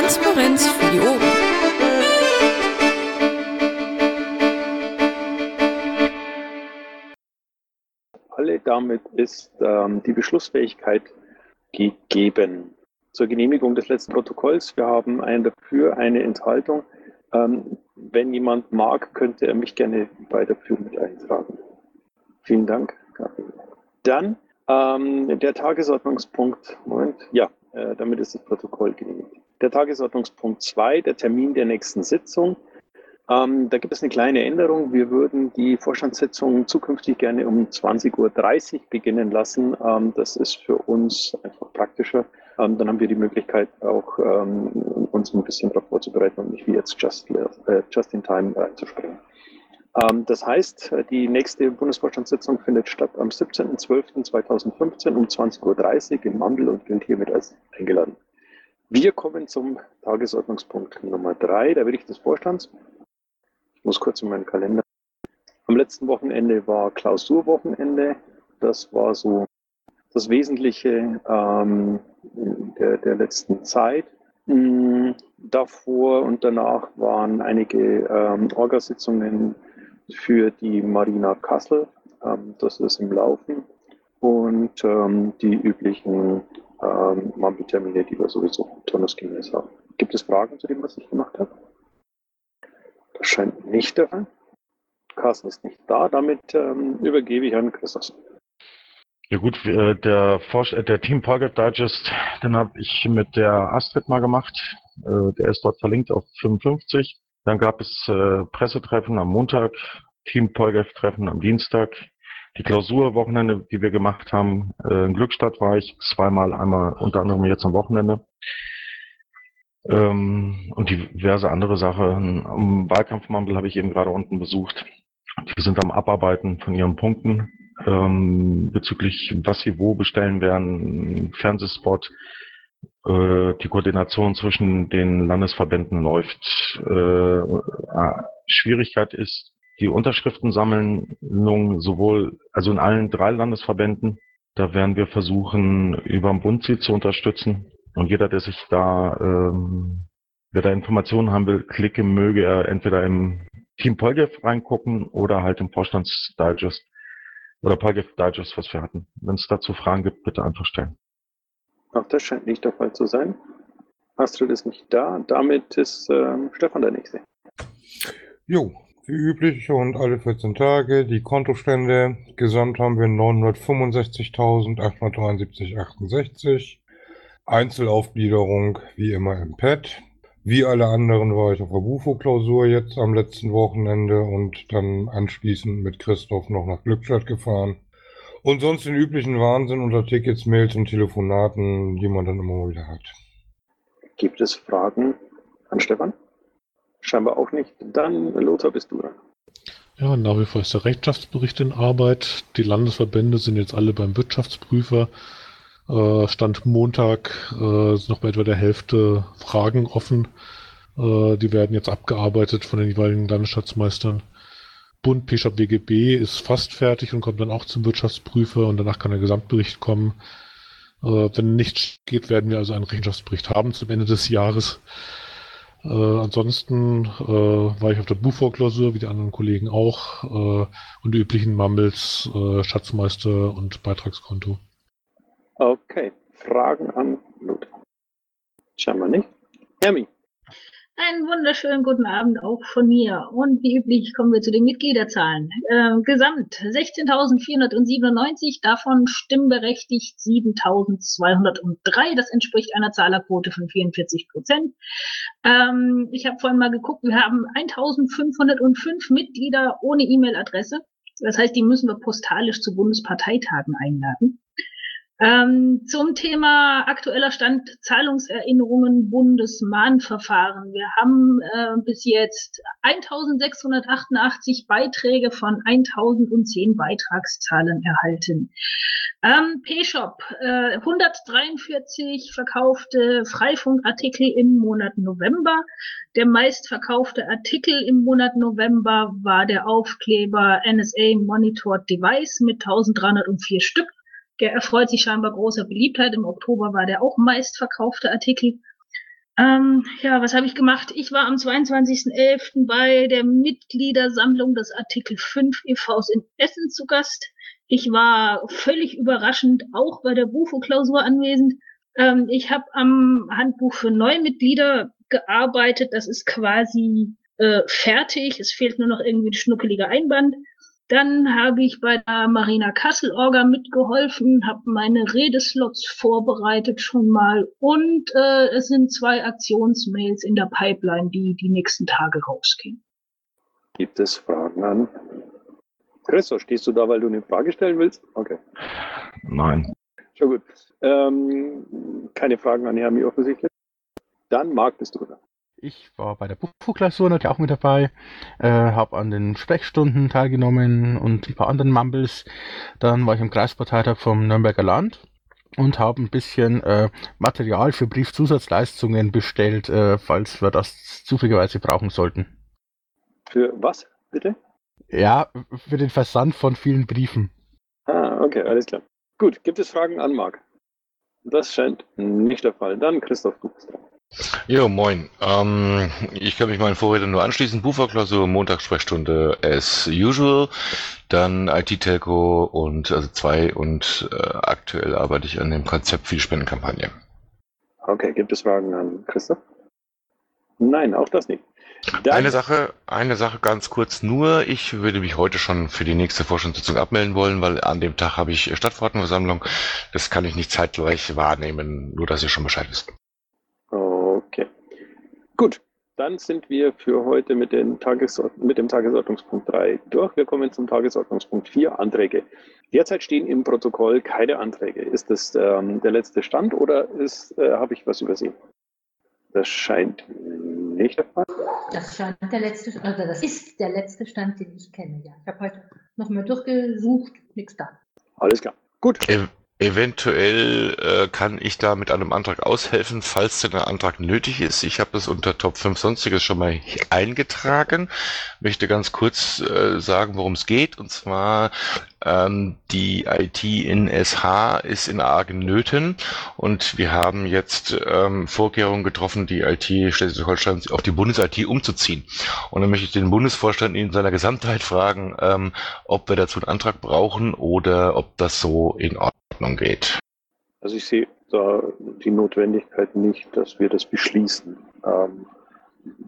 Transparenz für die Ohren. Alle damit ist ähm, die Beschlussfähigkeit gegeben. Zur Genehmigung des letzten Protokolls. Wir haben einen dafür, eine Enthaltung. Ähm, wenn jemand mag, könnte er mich gerne bei dafür mit eintragen. Vielen Dank. Dann ähm, der Tagesordnungspunkt, Moment, ja, äh, damit ist das Protokoll genehmigt. Der Tagesordnungspunkt 2, der Termin der nächsten Sitzung. Ähm, da gibt es eine kleine Änderung. Wir würden die Vorstandssitzung zukünftig gerne um 20.30 Uhr beginnen lassen. Ähm, das ist für uns einfach praktischer. Ähm, dann haben wir die Möglichkeit, auch ähm, uns ein bisschen darauf vorzubereiten und nicht wie jetzt just, äh, just in time reinzuspringen. Ähm, das heißt, die nächste Bundesvorstandssitzung findet statt am 17.12.2015 um 20.30 Uhr im Mandel und gilt hiermit als eingeladen. Wir kommen zum Tagesordnungspunkt Nummer drei, der Bericht des Vorstands. Ich muss kurz in meinen Kalender. Am letzten Wochenende war Klausurwochenende. Das war so das Wesentliche ähm, der, der letzten Zeit. Hm, davor und danach waren einige ähm, Orgasitzungen für die Marina Kassel. Ähm, das ist im Laufen. Und ähm, die üblichen ähm, Mampeltermine, die wir sowieso turnusgemäß haben. Gibt es Fragen zu dem, was ich gemacht habe? Das scheint nicht der Fall. Carsten ist nicht da. Damit ähm, übergebe ich an Christus. Ja gut, äh, der, äh, der Team Polgert Digest, den habe ich mit der Astrid mal gemacht. Äh, der ist dort verlinkt auf 55. Dann gab es Pressetreffen am Montag, Team Polgert-Treffen am Dienstag. Die Klausurwochenende, die wir gemacht haben, in Glückstadt war ich zweimal, einmal unter anderem jetzt am Wochenende. Ähm, und diverse andere Sachen. Am Wahlkampfmandel habe ich eben gerade unten besucht. Die sind am Abarbeiten von ihren Punkten ähm, bezüglich, was sie wo bestellen werden, Fernsehspot, äh, die Koordination zwischen den Landesverbänden läuft. Äh, Schwierigkeit ist die Unterschriftensammlung sowohl, also in allen drei Landesverbänden. Da werden wir versuchen, über den Bund sie zu unterstützen. Und jeder, der sich da, ähm, wer da Informationen haben will, klicke, möge er entweder im Team Polgef reingucken oder halt im Vorstandsdigest oder Paragraph Digest, was wir hatten. Wenn es dazu Fragen gibt, bitte einfach stellen. Auch das scheint nicht der Fall zu sein. Astrid ist nicht da. Damit ist ähm, Stefan der Nächste. Jo, wie üblich und alle 14 Tage die Kontostände. Gesamt haben wir 965.873,68. Einzelaufgliederung wie immer im Pad. Wie alle anderen war ich auf der Bufo-Klausur jetzt am letzten Wochenende und dann anschließend mit Christoph noch nach Glückstadt gefahren. Und sonst den üblichen Wahnsinn unter Tickets, Mails und Telefonaten, die man dann immer wieder hat. Gibt es Fragen an Stefan? Scheinbar auch nicht. Dann, Lothar, bist du dran. Ja, nach wie vor ist der Rechenschaftsbericht in Arbeit. Die Landesverbände sind jetzt alle beim Wirtschaftsprüfer. Äh, Stand Montag äh, ist noch bei etwa der Hälfte Fragen offen. Äh, die werden jetzt abgearbeitet von den jeweiligen Landesschatzmeistern. Bund PSHAP WGB ist fast fertig und kommt dann auch zum Wirtschaftsprüfer und danach kann der Gesamtbericht kommen. Wenn nichts geht, werden wir also einen Rechenschaftsbericht haben zum Ende des Jahres. Äh, ansonsten äh, war ich auf der Buchvorklausur, wie die anderen Kollegen auch, äh, und die üblichen Mumbles, äh, Schatzmeister und Beitragskonto. Okay, Fragen an Lothar? Scheinbar nicht. Hermi. Einen wunderschönen guten Abend auch von mir. Und wie üblich kommen wir zu den Mitgliederzahlen. Äh, gesamt 16.497, davon stimmberechtigt 7.203. Das entspricht einer Zahlerquote von 44 Prozent. Ähm, ich habe vorhin mal geguckt, wir haben 1.505 Mitglieder ohne E-Mail-Adresse. Das heißt, die müssen wir postalisch zu Bundesparteitagen einladen. Ähm, zum Thema aktueller Stand Zahlungserinnerungen Bundesmahnverfahren. Wir haben äh, bis jetzt 1688 Beiträge von 1010 Beitragszahlen erhalten. Ähm, P-Shop, äh, 143 verkaufte Freifunkartikel im Monat November. Der meistverkaufte Artikel im Monat November war der Aufkleber NSA Monitored Device mit 1304 Stück. Der erfreut sich scheinbar großer Beliebtheit. Im Oktober war der auch meistverkaufte Artikel. Ähm, ja, was habe ich gemacht? Ich war am 22.11. bei der Mitgliedersammlung des Artikel 5 EVs in Essen zu Gast. Ich war völlig überraschend auch bei der Bufo-Klausur anwesend. Ähm, ich habe am Handbuch für Neumitglieder gearbeitet. Das ist quasi äh, fertig. Es fehlt nur noch irgendwie ein schnuckeliger Einband. Dann habe ich bei der Marina Kassel Orga mitgeholfen, habe meine Redeslots vorbereitet schon mal und äh, es sind zwei Aktionsmails in der Pipeline, die die nächsten Tage rausgehen. Gibt es Fragen an? Christoph, stehst du da, weil du eine Frage stellen willst? Okay. Nein. Schon gut. Ähm, keine Fragen an Hermi offensichtlich. Dann Marc, bist du da. Ich war bei der Buchklausur natürlich auch mit dabei, äh, habe an den Sprechstunden teilgenommen und ein paar anderen Mumbles. Dann war ich im Kreisparteitag vom Nürnberger Land und habe ein bisschen äh, Material für Briefzusatzleistungen bestellt, äh, falls wir das zufälligerweise brauchen sollten. Für was, bitte? Ja, für den Versand von vielen Briefen. Ah, okay, alles klar. Gut, gibt es Fragen an Marc? Das scheint nicht der Fall. Dann Christoph, du bist dran. Jo, moin. Ähm, ich kann mich meinen Vorredern nur anschließen. Buchverklausur, Montagssprechstunde as usual. Dann IT-Telco und also zwei und äh, aktuell arbeite ich an dem Konzept für die Spendenkampagne. Okay, gibt es Fragen an Christoph? Nein, auch das nicht. Dann eine Sache, eine Sache ganz kurz nur. Ich würde mich heute schon für die nächste Forschungssitzung abmelden wollen, weil an dem Tag habe ich Stadtverordnetenversammlung. Das kann ich nicht zeitgleich wahrnehmen, nur dass ihr schon Bescheid wisst. Gut, dann sind wir für heute mit, den Tagesord mit dem Tagesordnungspunkt 3 durch. Wir kommen zum Tagesordnungspunkt 4, Anträge. Derzeit stehen im Protokoll keine Anträge. Ist das ähm, der letzte Stand oder äh, habe ich was übersehen? Das scheint nicht der Fall. Das scheint der letzte, also das ist der letzte Stand, den ich kenne, ja. Ich habe heute nochmal durchgesucht, nichts da. Alles klar. Gut. Ev eventuell äh, kann ich da mit einem Antrag aushelfen, falls denn der Antrag nötig ist. Ich habe das unter Top 5 Sonstiges schon mal eingetragen. Möchte ganz kurz äh, sagen, worum es geht. Und zwar ähm, die IT in SH ist in argen Nöten und wir haben jetzt ähm, Vorkehrungen getroffen, die IT Schleswig-Holstein auf die Bundes-IT umzuziehen. Und dann möchte ich den Bundesvorstand in seiner Gesamtheit fragen, ähm, ob wir dazu einen Antrag brauchen oder ob das so in Ordnung geht. Also ich sehe da die Notwendigkeit nicht, dass wir das beschließen. Ähm,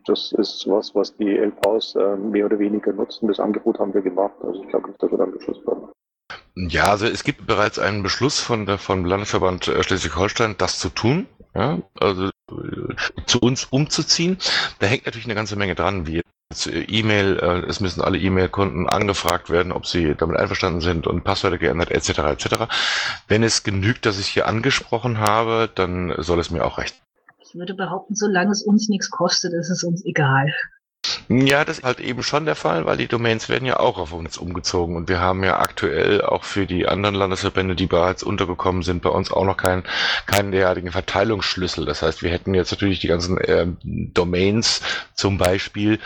das ist was, was die LVs äh, mehr oder weniger nutzen. Das Angebot haben wir gemacht. Also ich glaube nicht, dass wir dann Beschluss brauchen. Ja, also es gibt bereits einen Beschluss von der vom Landesverband äh, Schleswig-Holstein, das zu tun. Ja, also äh, zu uns umzuziehen. Da hängt natürlich eine ganze Menge dran, wie E-Mail, es müssen alle E-Mail-Kunden angefragt werden, ob sie damit einverstanden sind und Passwörter geändert, etc. etc. Wenn es genügt, dass ich hier angesprochen habe, dann soll es mir auch recht würde behaupten, solange es uns nichts kostet, ist es uns egal. Ja, das ist halt eben schon der Fall, weil die Domains werden ja auch auf uns umgezogen und wir haben ja aktuell auch für die anderen Landesverbände, die bereits untergekommen sind, bei uns auch noch keinen keinen derartigen Verteilungsschlüssel. Das heißt, wir hätten jetzt natürlich die ganzen äh, Domains zum Beispiel,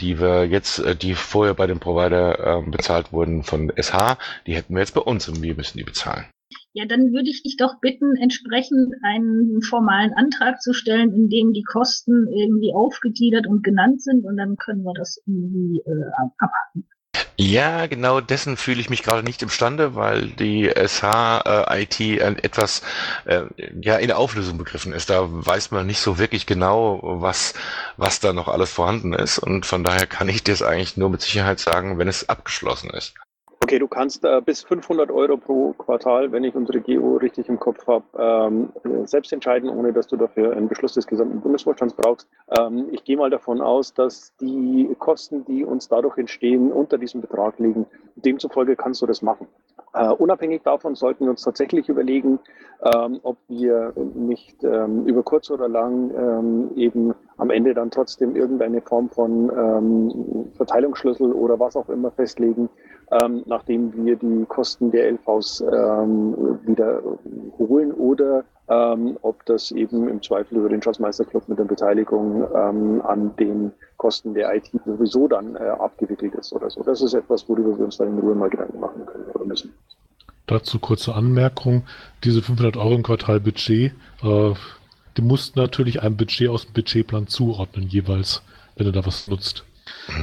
die wir jetzt, äh, die vorher bei dem Provider äh, bezahlt wurden von SH, die hätten wir jetzt bei uns und wir müssen die bezahlen. Ja, dann würde ich dich doch bitten, entsprechend einen formalen Antrag zu stellen, in dem die Kosten irgendwie aufgegliedert und genannt sind und dann können wir das irgendwie äh, abhaken. Ja, genau dessen fühle ich mich gerade nicht imstande, weil die SH-IT äh, etwas äh, ja in der Auflösung begriffen ist. Da weiß man nicht so wirklich genau, was, was da noch alles vorhanden ist. Und von daher kann ich dir es eigentlich nur mit Sicherheit sagen, wenn es abgeschlossen ist. Okay, du kannst äh, bis 500 Euro pro Quartal, wenn ich unsere GO richtig im Kopf habe, ähm, selbst entscheiden, ohne dass du dafür einen Beschluss des gesamten Bundesvorstands brauchst. Ähm, ich gehe mal davon aus, dass die Kosten, die uns dadurch entstehen, unter diesem Betrag liegen. Demzufolge kannst du das machen. Uh, unabhängig davon sollten wir uns tatsächlich überlegen, ähm, ob wir nicht ähm, über kurz oder lang ähm, eben am Ende dann trotzdem irgendeine Form von ähm, Verteilungsschlüssel oder was auch immer festlegen, ähm, nachdem wir die Kosten der LVs ähm, wieder holen oder ähm, ob das eben im Zweifel über den Schatzmeisterclub mit der Beteiligung ähm, an den Kosten der IT sowieso dann äh, abgewickelt ist oder so. Das ist etwas, worüber wir uns dann in Ruhe mal Gedanken machen können oder müssen. Dazu kurze Anmerkung. Diese 500 Euro im Quartal Budget, äh, Du musst natürlich ein Budget aus dem Budgetplan zuordnen jeweils, wenn du da was nutzt.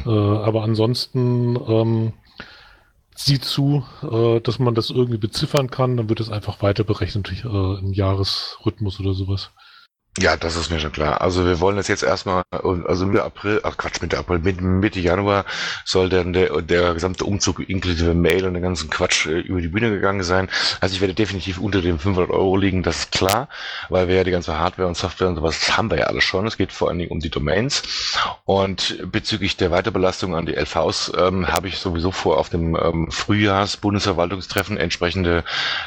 Äh, aber ansonsten ähm, sieh zu, äh, dass man das irgendwie beziffern kann, dann wird es einfach weiter berechnet äh, im Jahresrhythmus oder sowas. Ja, das ist mir schon klar. Also wir wollen das jetzt erstmal, also Mitte April, ach Quatsch, Mitte April, Mitte, Mitte Januar soll dann der, der gesamte Umzug inklusive Mail und den ganzen Quatsch äh, über die Bühne gegangen sein. Also ich werde definitiv unter den 500 Euro liegen, das ist klar, weil wir ja die ganze Hardware und Software und sowas, haben wir ja alles schon. Es geht vor allen Dingen um die Domains. Und bezüglich der Weiterbelastung an die LVs ähm, habe ich sowieso vor, auf dem ähm, Frühjahrs-Bundesverwaltungstreffen entsprechende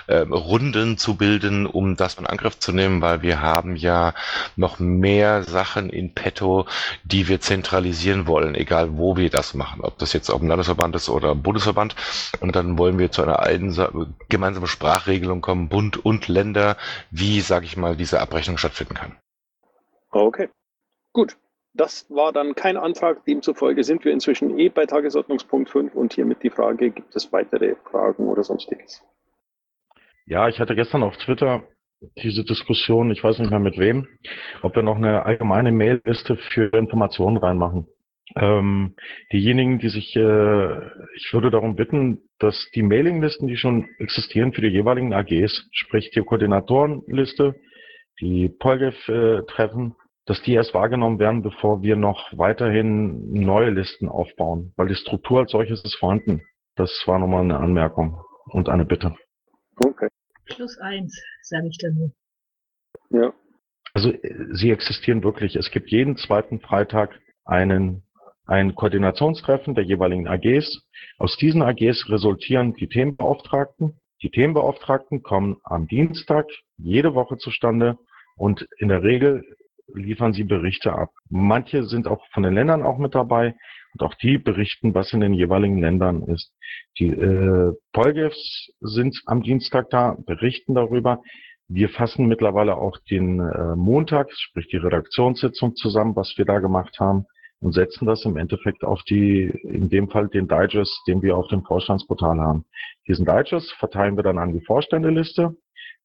ähm, Runden zu bilden, um das in Angriff zu nehmen, weil wir haben ja noch mehr Sachen in petto, die wir zentralisieren wollen, egal wo wir das machen, ob das jetzt auf dem Landesverband ist oder im Bundesverband. Und dann wollen wir zu einer gemeinsamen Sprachregelung kommen, Bund und Länder, wie, sage ich mal, diese Abrechnung stattfinden kann. Okay, gut. Das war dann kein Antrag. Demzufolge sind wir inzwischen eh bei Tagesordnungspunkt 5 und hiermit die Frage, gibt es weitere Fragen oder sonstiges? Ja, ich hatte gestern auf Twitter diese Diskussion, ich weiß nicht mehr mit wem, ob wir noch eine allgemeine Mailliste für Informationen reinmachen. Ähm, diejenigen, die sich, äh, ich würde darum bitten, dass die Mailinglisten, die schon existieren für die jeweiligen AGs, sprich die Koordinatorenliste, die Polgef-Treffen, dass die erst wahrgenommen werden, bevor wir noch weiterhin neue Listen aufbauen, weil die Struktur als solches ist vorhanden. Das war nochmal eine Anmerkung und eine Bitte. Okay. Plus eins, sage ich dann nur. Ja. Also sie existieren wirklich. Es gibt jeden zweiten Freitag einen ein Koordinationstreffen der jeweiligen AGs. Aus diesen AGs resultieren die Themenbeauftragten. Die Themenbeauftragten kommen am Dienstag jede Woche zustande und in der Regel liefern sie Berichte ab. Manche sind auch von den Ländern auch mit dabei und auch die berichten, was in den jeweiligen Ländern ist. Die äh, Polgefs sind am Dienstag da, berichten darüber. Wir fassen mittlerweile auch den äh, Montag, sprich die Redaktionssitzung zusammen, was wir da gemacht haben und setzen das im Endeffekt auf die, in dem Fall den Digest, den wir auf dem Vorstandsportal haben. Diesen Digest verteilen wir dann an die Vorständeliste.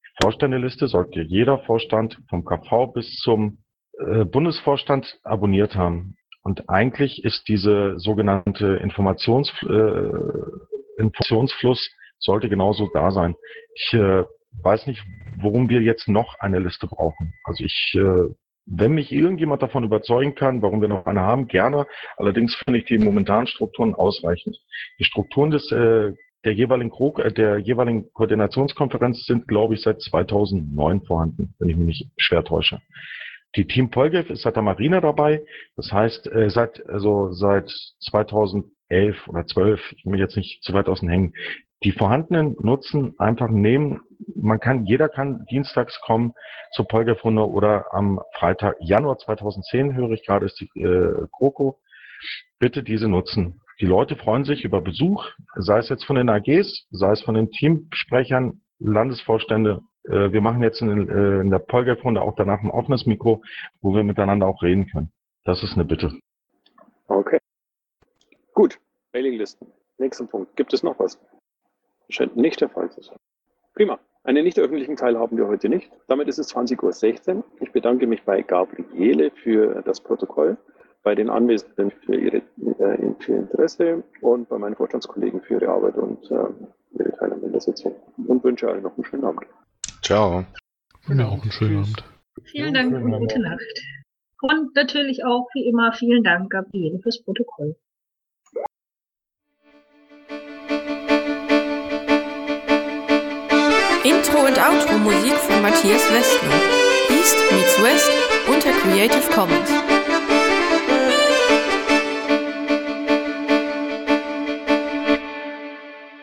Die Vorständeliste sollte jeder Vorstand vom KV bis zum äh, Bundesvorstand abonniert haben. Und eigentlich ist diese sogenannte Informations, äh, Informationsfluss sollte genauso da sein. Ich äh, weiß nicht, worum wir jetzt noch eine Liste brauchen. Also ich, äh, wenn mich irgendjemand davon überzeugen kann, warum wir noch eine haben, gerne. Allerdings finde ich die momentanen Strukturen ausreichend. Die Strukturen des äh, der jeweiligen Krog, äh, der jeweiligen Koordinationskonferenz sind, glaube ich, seit 2009 vorhanden, wenn ich mich nicht schwer täusche. Die Team Polgev ist seit der Marine dabei. Das heißt, äh, seit, also seit 2011 oder 12, ich will mich jetzt nicht zu weit außen hängen, die vorhandenen Nutzen einfach nehmen. Man kann, jeder kann dienstags kommen zur Polgev-Runde oder am Freitag, Januar 2010 höre ich gerade, ist die äh, Kroko. Bitte diese nutzen. Die Leute freuen sich über Besuch, sei es jetzt von den AGs, sei es von den Teamsprechern, Landesvorstände äh, wir machen jetzt in, äh, in der Polgef-Runde auch danach ein offenes Mikro, wo wir miteinander auch reden können. Das ist eine Bitte. Okay. Gut. Mailinglisten. Nächster Punkt. Gibt es noch was? Scheint nicht der Fall zu sein. Prima. Einen nicht öffentlichen Teil haben wir heute nicht. Damit ist es 20.16 Uhr. Ich bedanke mich bei Gabriele für das Protokoll, bei den Anwesenden für, ihre, äh, ihr Interesse und bei meinen Vorstandskollegen für ihre Arbeit und äh, ihre Teilnahme in der Sitzung. Und wünsche allen noch einen schönen Abend. Ciao. Ja, auch einen schönen Abend. Vielen Dank und gute Nacht. Und natürlich auch, wie immer, vielen Dank, Gabriele, fürs Protokoll. Intro und Outro Musik von Matthias Westner. East meets West unter Creative Commons.